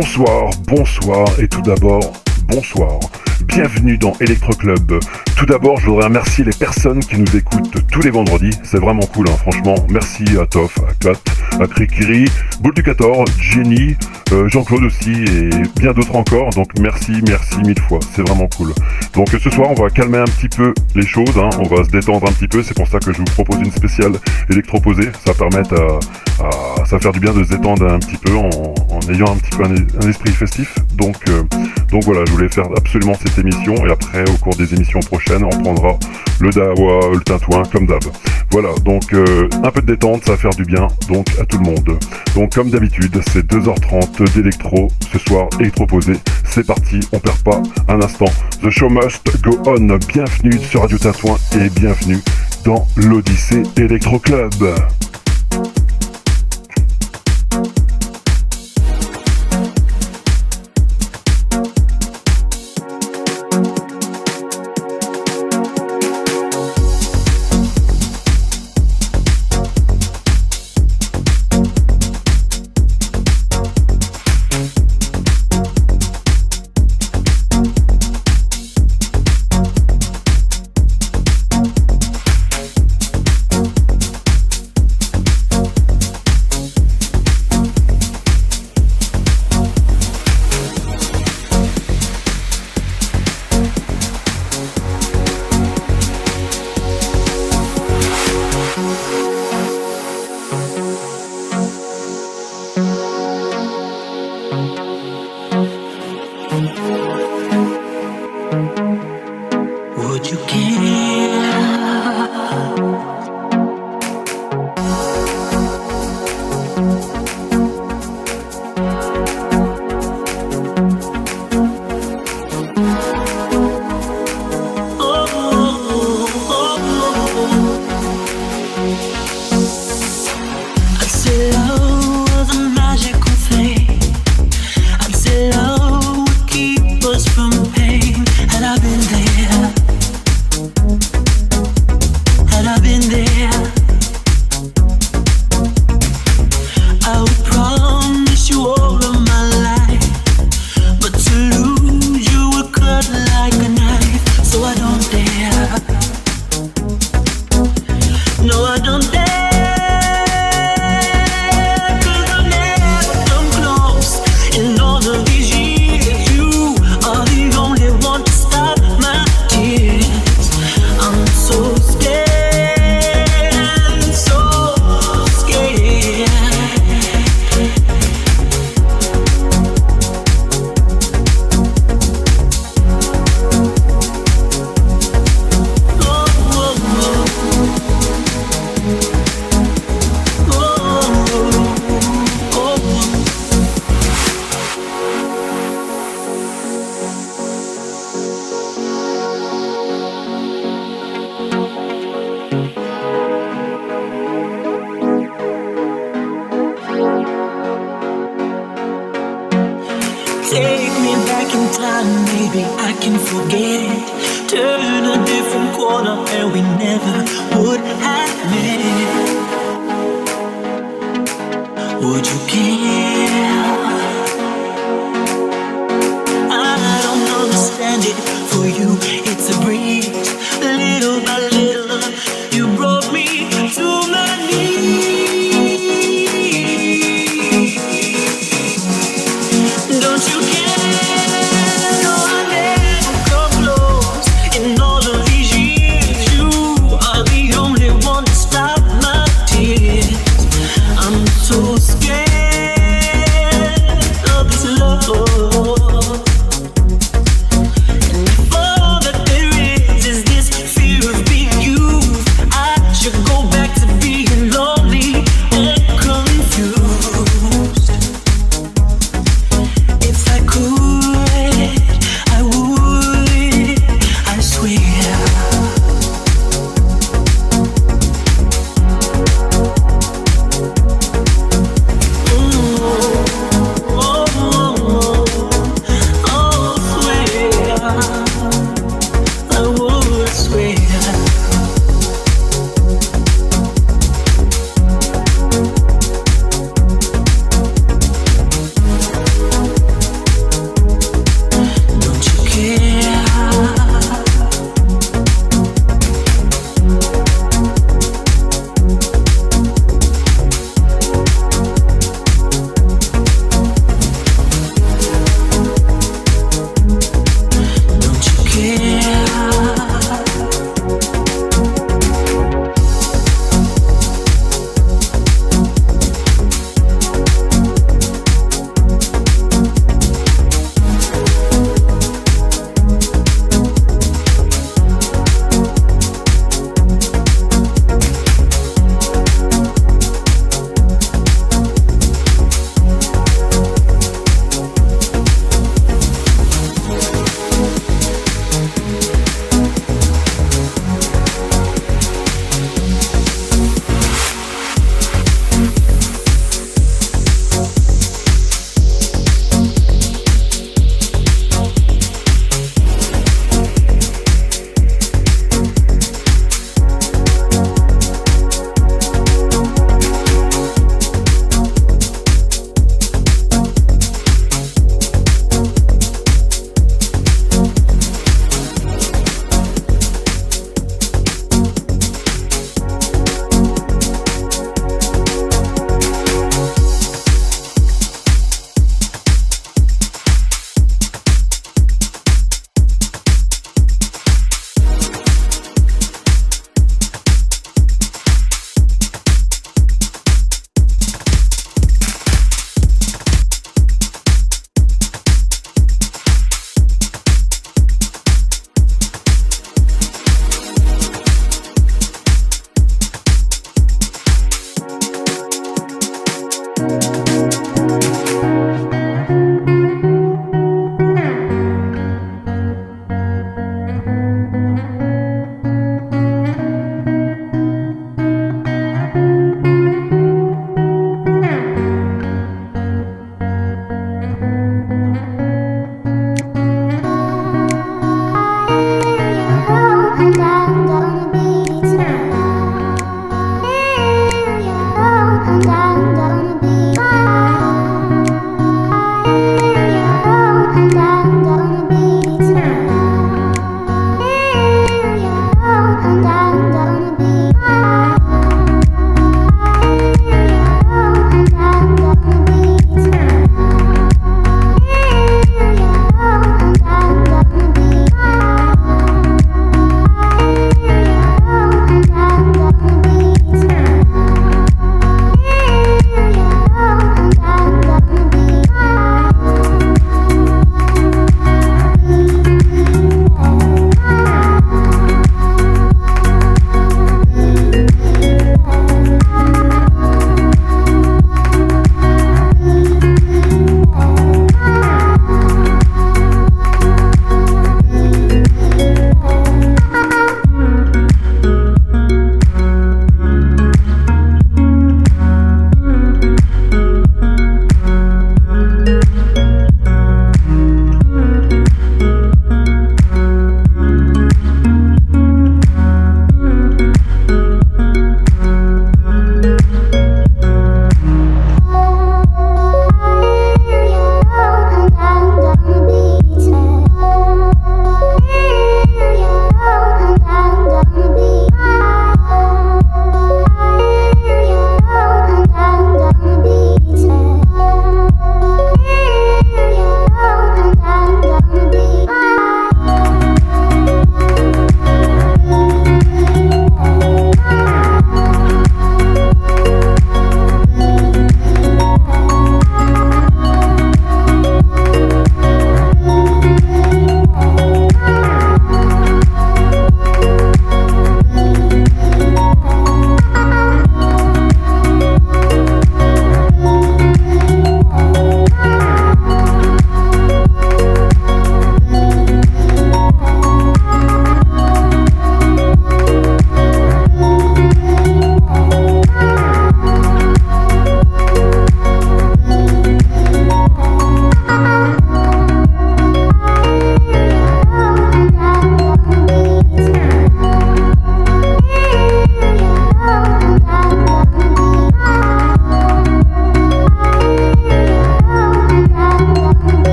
Bonsoir, bonsoir et tout d'abord, bonsoir. Bienvenue dans Electro Club. Tout d'abord, je voudrais remercier les personnes qui nous écoutent tous les vendredis. C'est vraiment cool, hein, franchement. Merci à Toff, à Kat, à Krikiri, Boulducator, Jenny, euh, Jean-Claude aussi et bien d'autres encore. Donc merci, merci mille fois. C'est vraiment cool. Donc ce soir, on va calmer un petit peu les choses. Hein. On va se détendre un petit peu. C'est pour ça que je vous propose une spéciale électroposée. Ça permet à, à, ça faire du bien de se détendre un petit peu en, ayant un petit peu un, esprit festif. Donc, euh, donc voilà, je voulais faire absolument cette émission et après, au cours des émissions prochaines, on prendra le dawa, le tintouin, comme d'hab. Voilà, donc euh, un peu de détente, ça va faire du bien, donc à tout le monde. Donc comme d'habitude, c'est 2h30 d'électro, ce soir électroposé. C'est parti, on perd pas un instant. The show must go on. Bienvenue sur Radio Tintouin et bienvenue dans l'Odyssée Electro Club.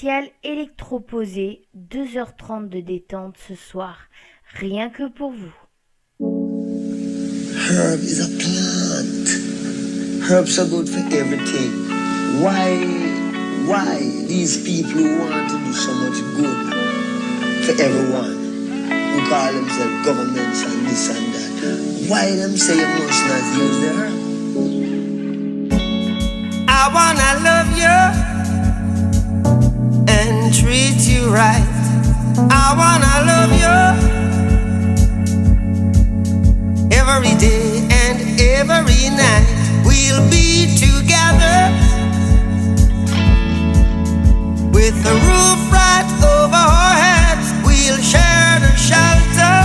spécial électroposé, 2h30 de détente ce soir, rien que pour vous. Herb is a plant. Herbs are good for everything. Why, why these people who want to do so much good for everyone, who call themselves governments and this and that, why them say you must not use the herb? I wanna love you. treat you right. I wanna love you every day and every night. We'll be together with the roof right over our heads. We'll share the shelter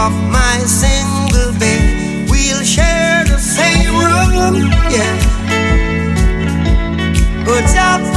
of my single bed. We'll share the same room, yeah puts out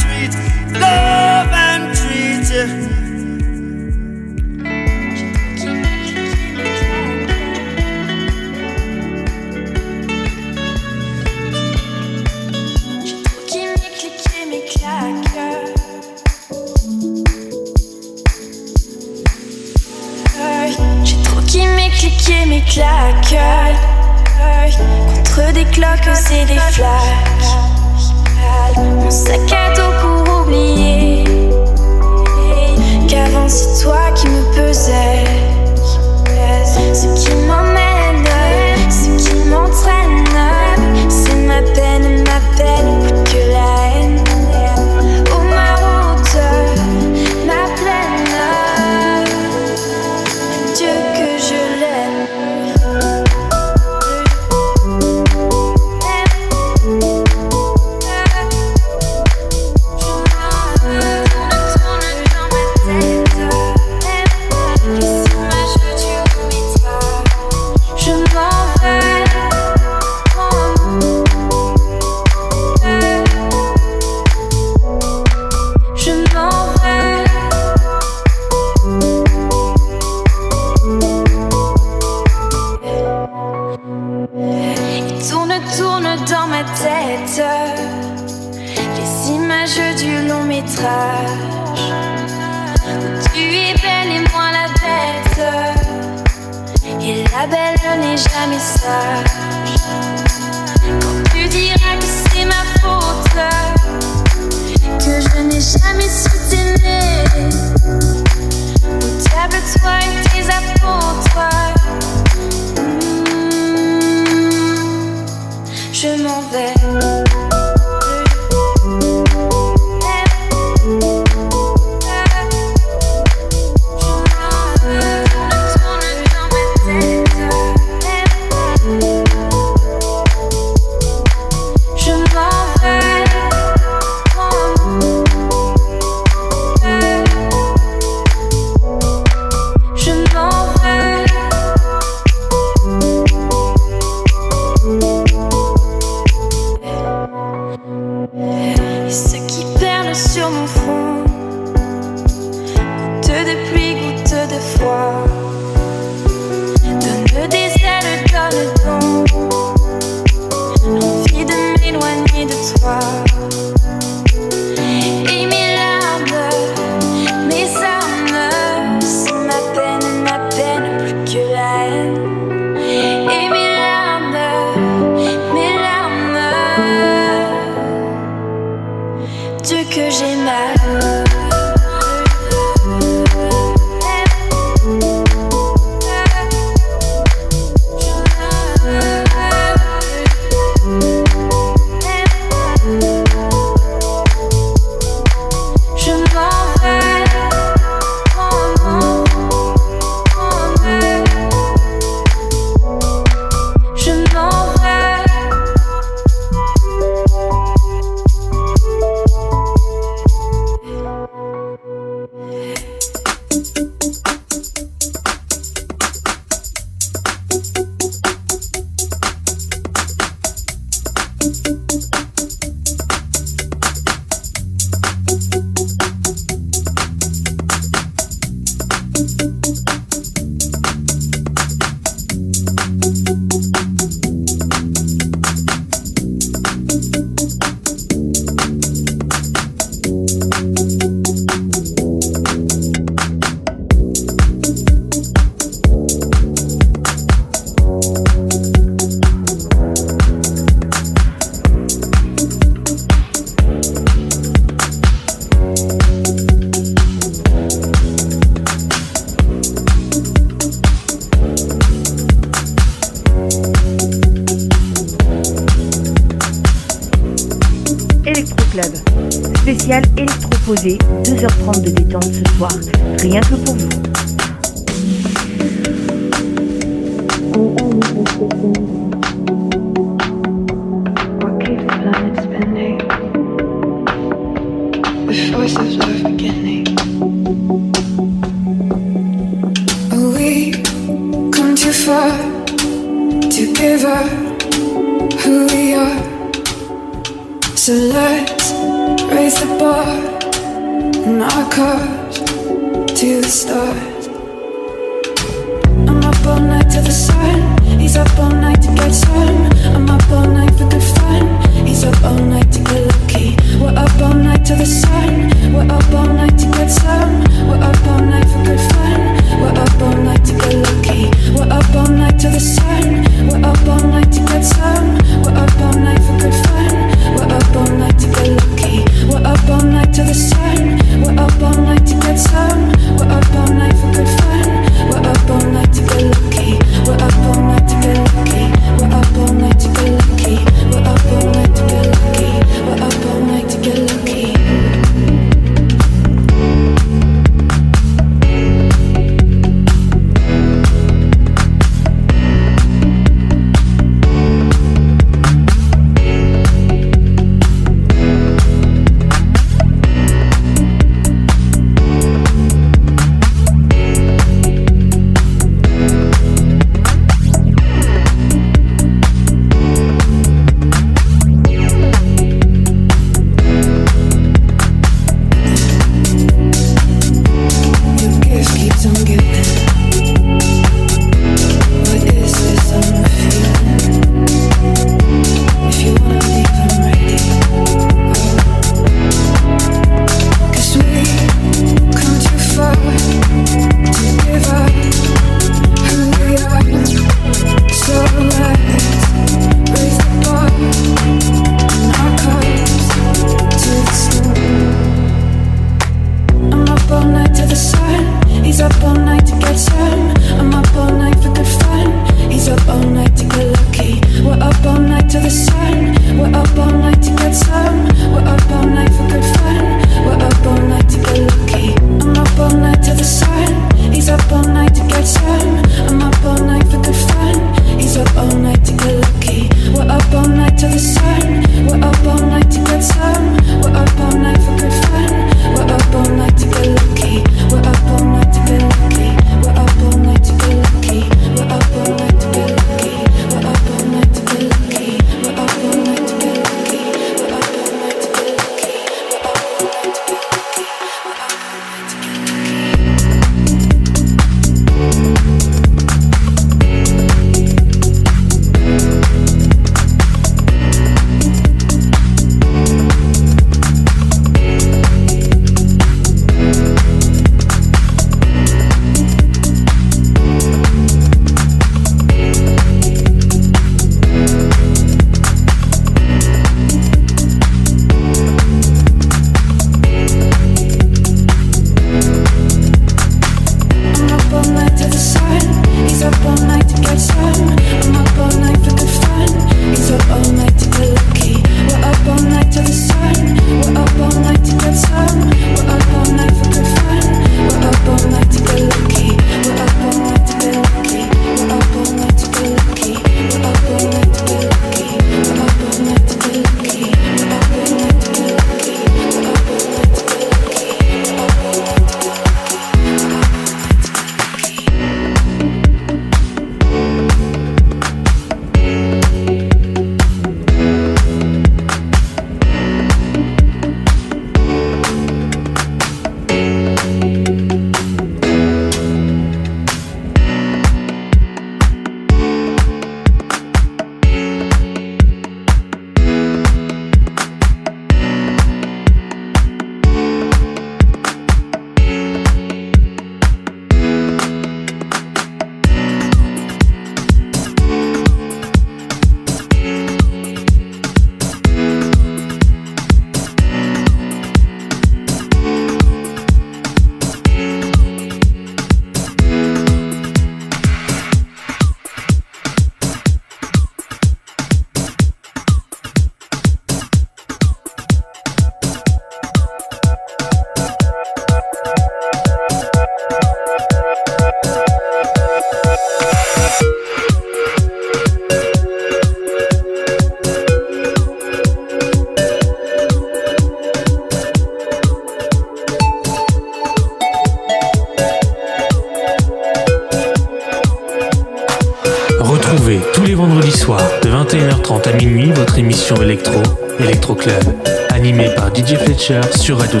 sur Radio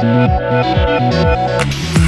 Thank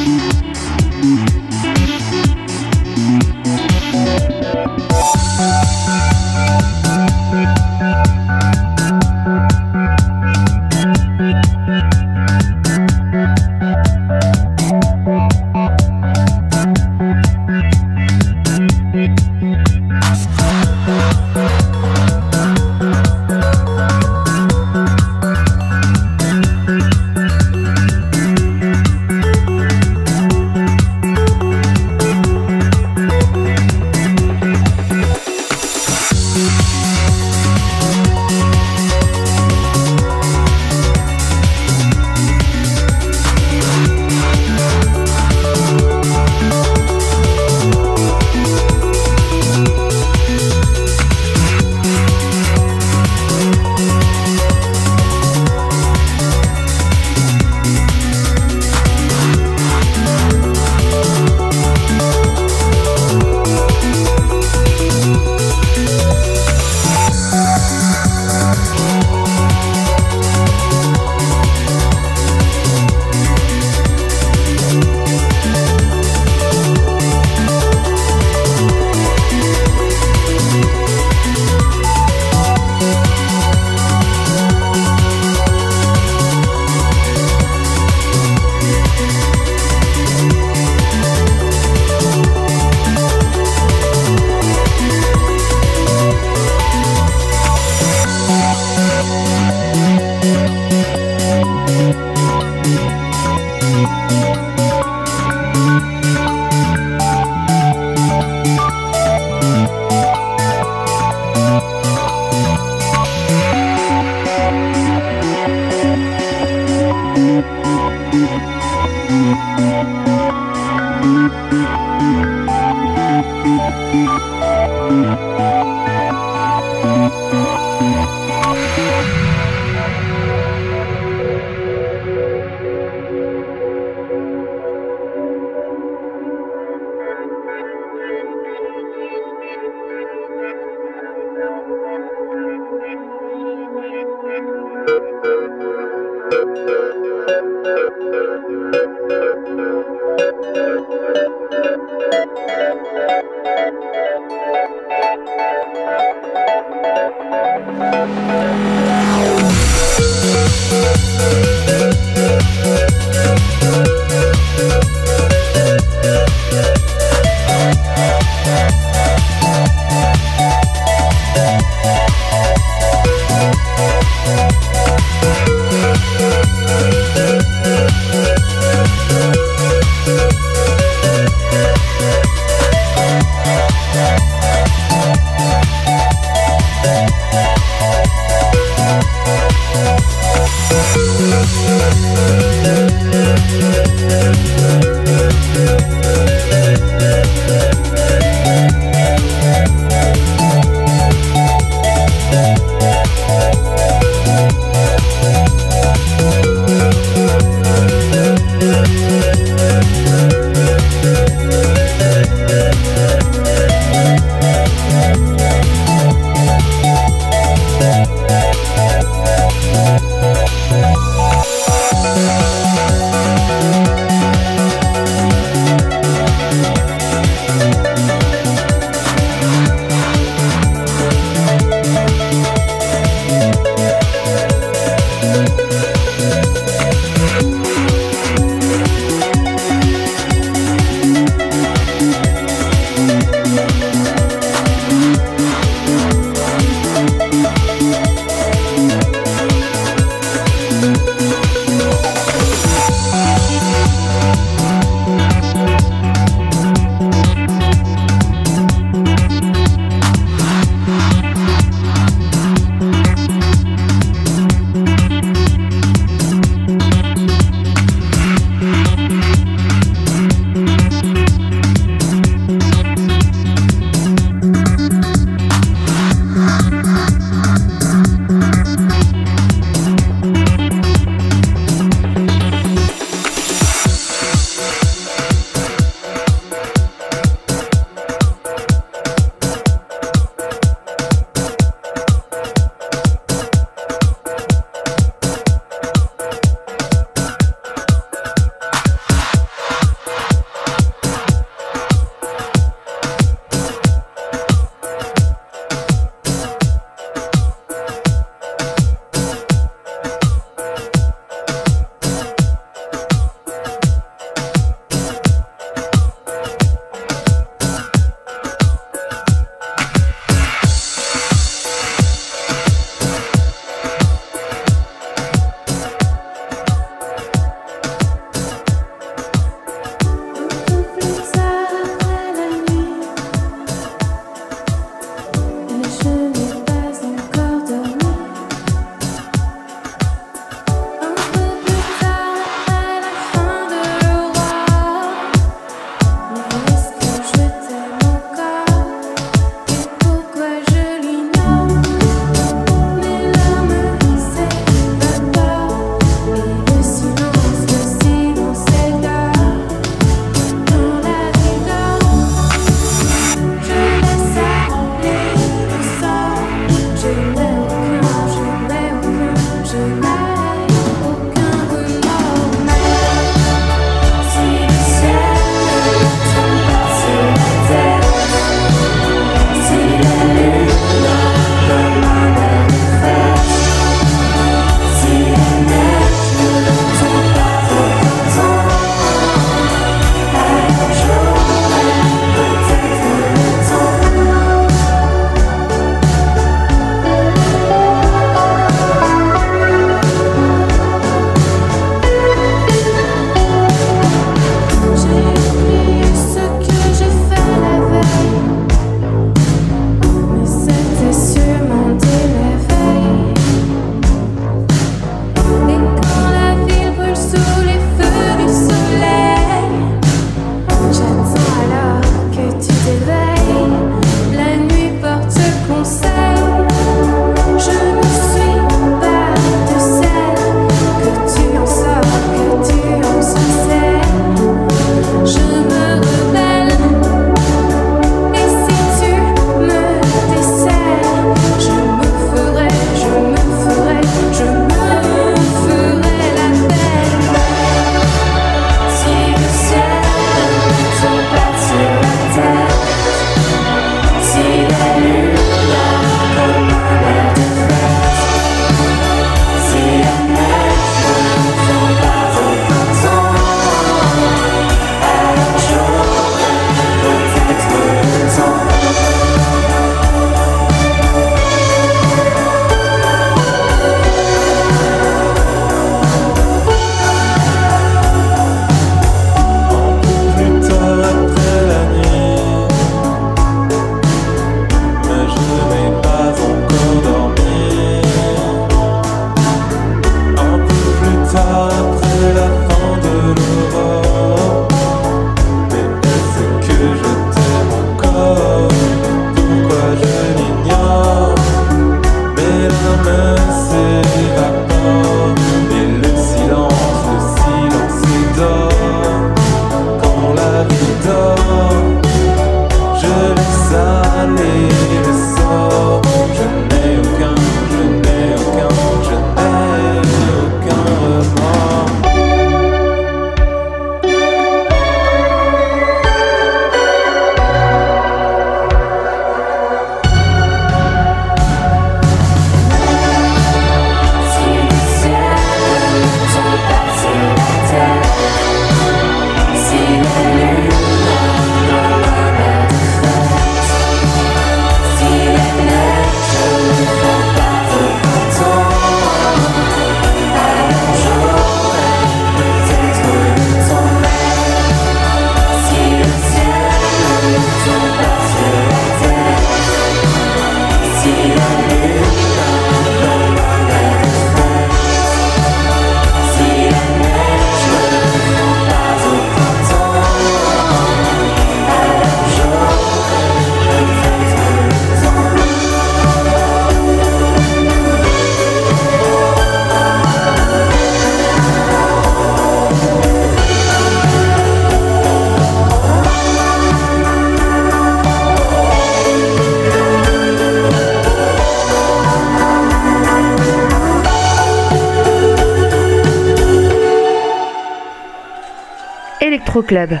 Electroclub.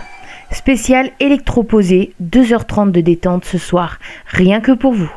Spécial électroposé, 2h30 de détente ce soir, rien que pour vous.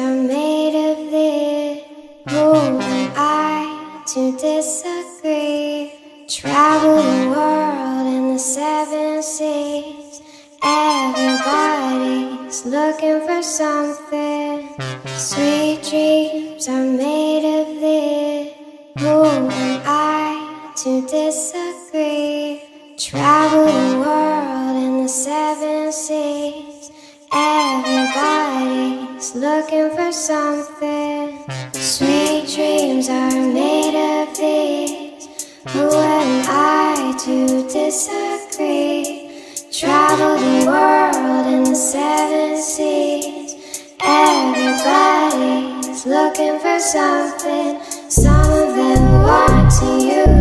I'm made of this. Who am I to disagree? Travel the world and the seven seas. Everybody's looking for something. Sweet dreams are made of this. Who am I to disagree? Travel the world and the seven seas. Everybody looking for something. Sweet dreams are made of these. Who am I to disagree? Travel the world in the seven seas. Everybody's looking for something. Some of them want to use.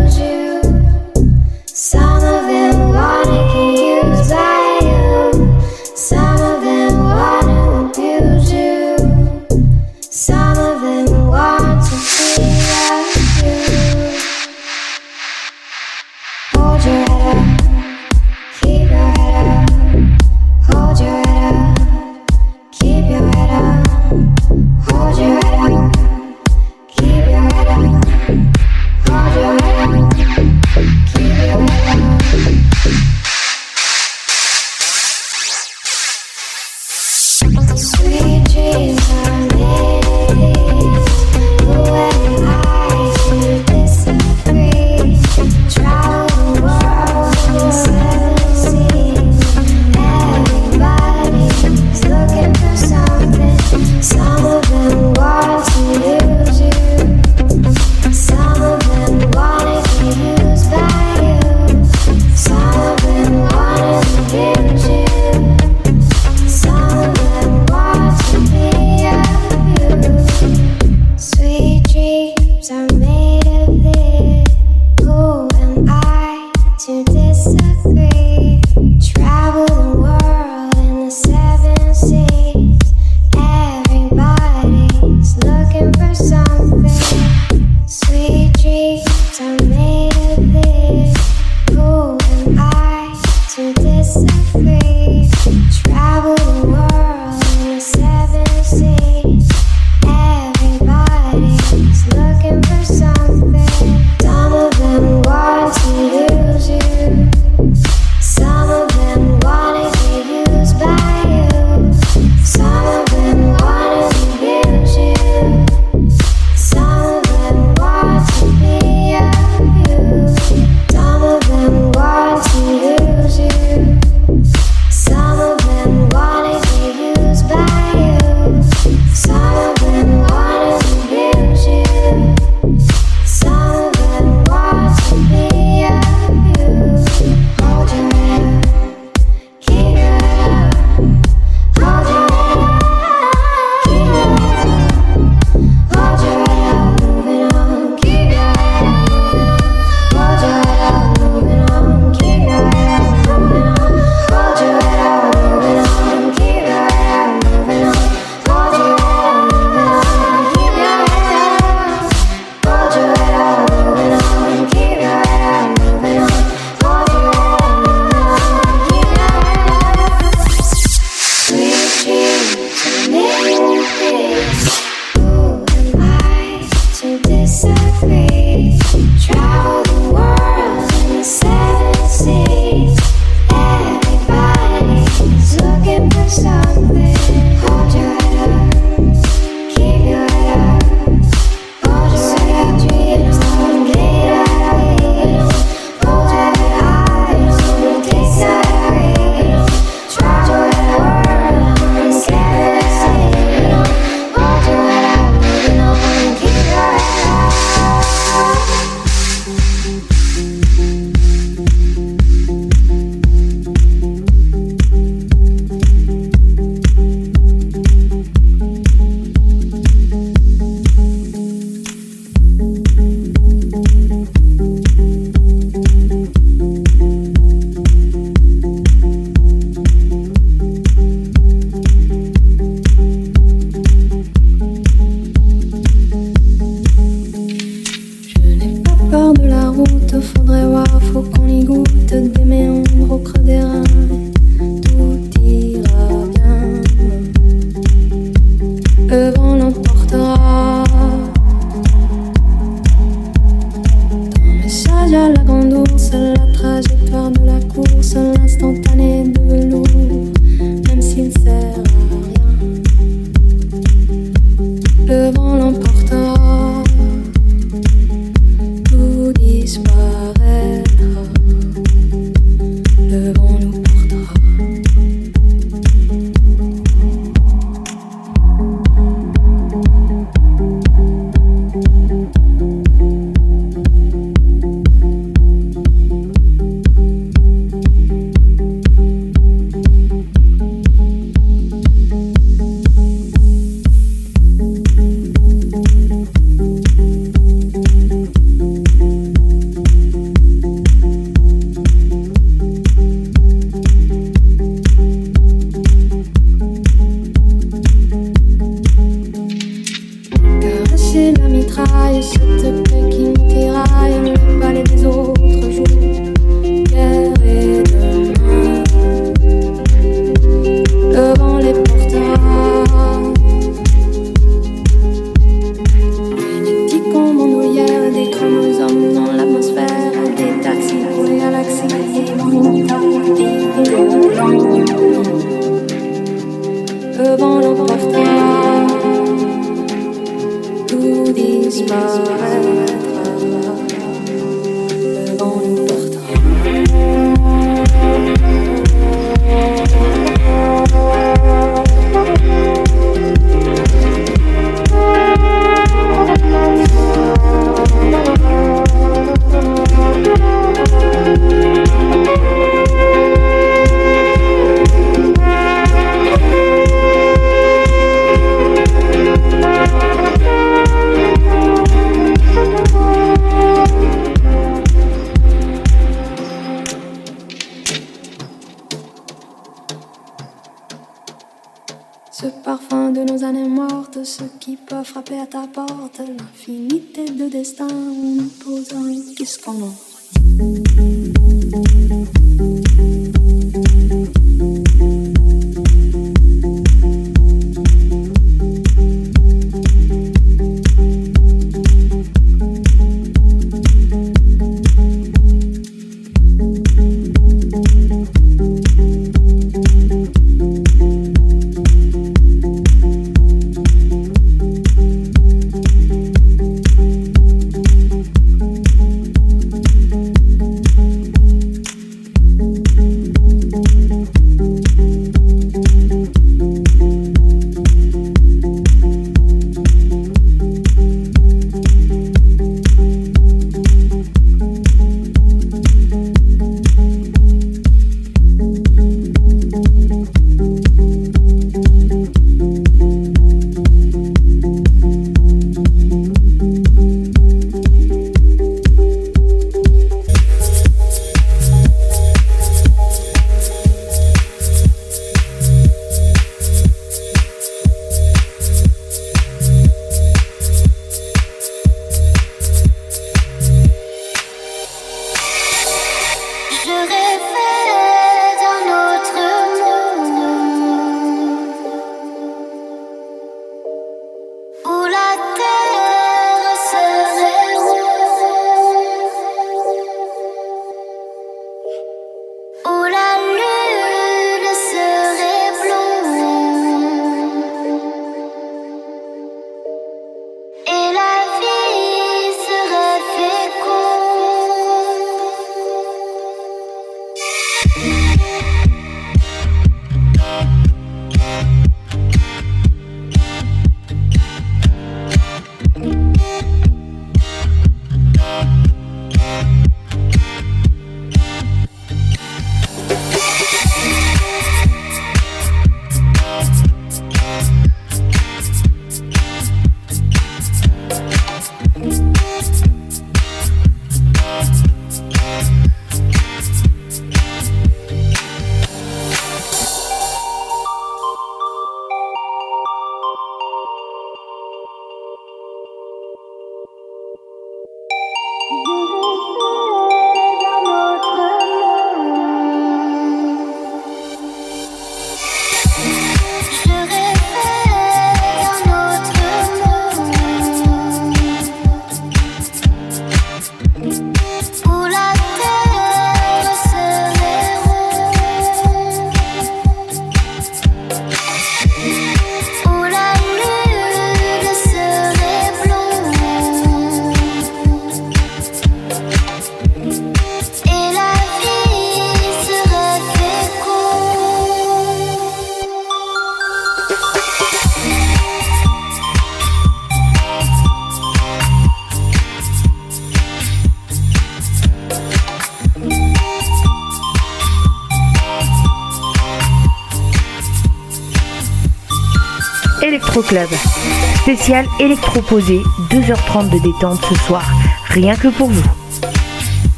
électroposé, 2h30 de détente ce soir, rien que pour vous.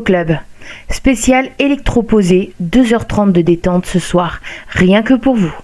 Club. Spécial électroposé, 2h30 de détente ce soir, rien que pour vous.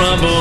trouble.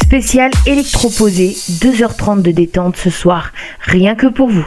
Spécial électroposé, 2h30 de détente ce soir, rien que pour vous.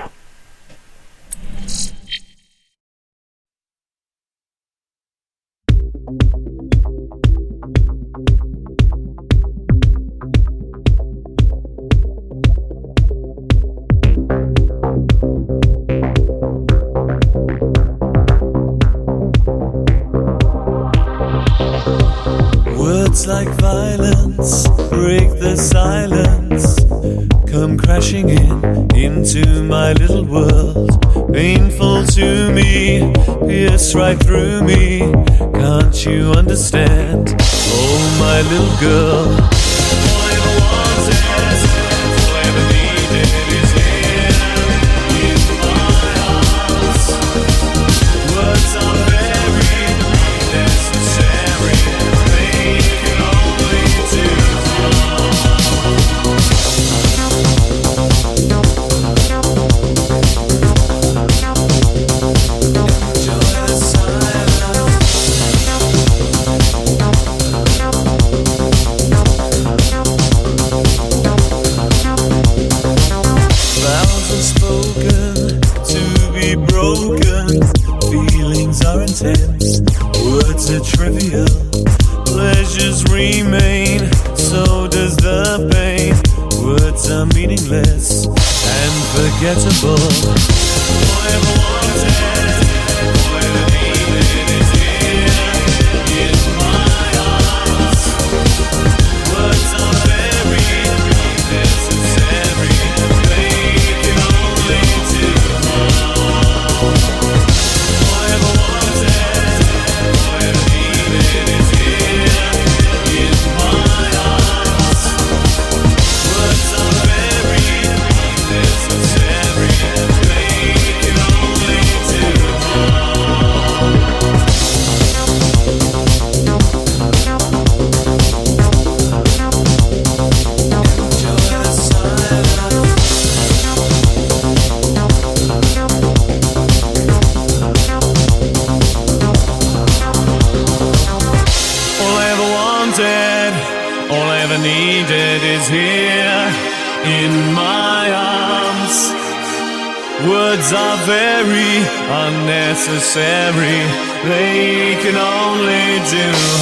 Do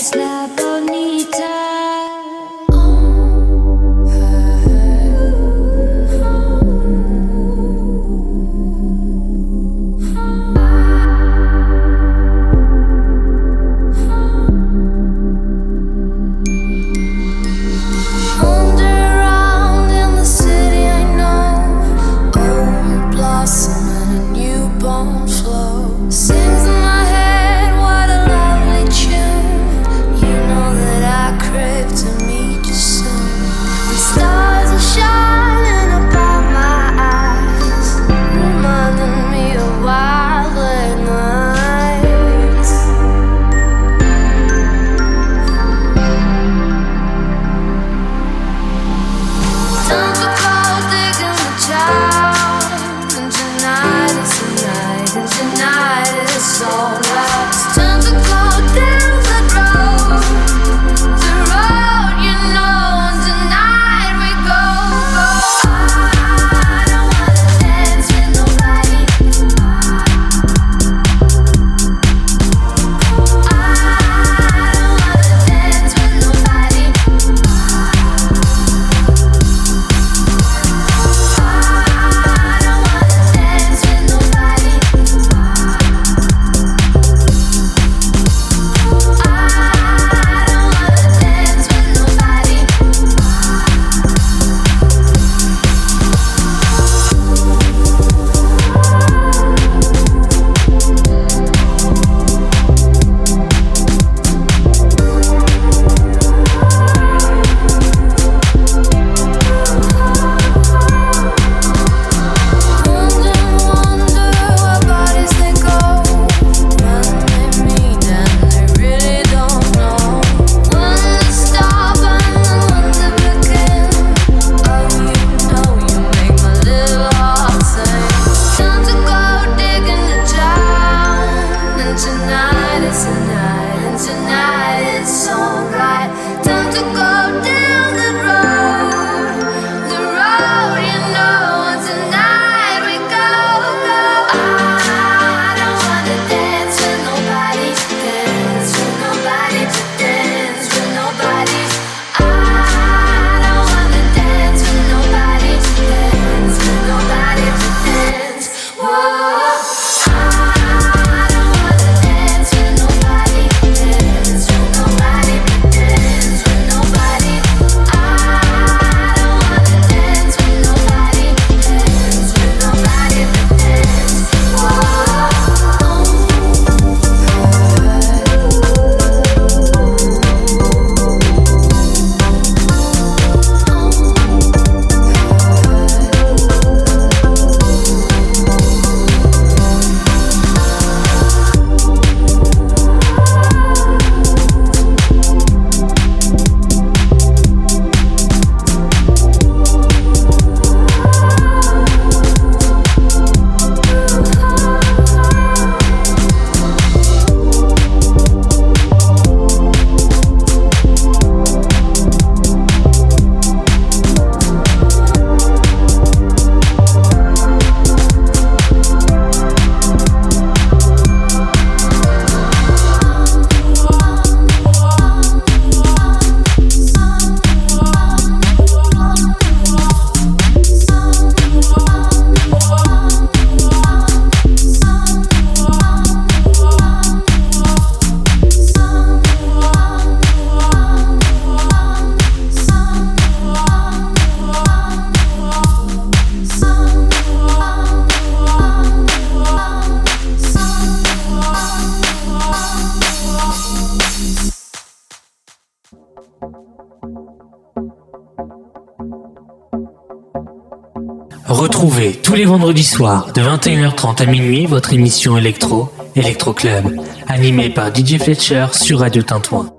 wasteland vendredis soirs de 21h30 à minuit votre émission électro, Electro Club, animée par DJ Fletcher sur Radio Tintouin.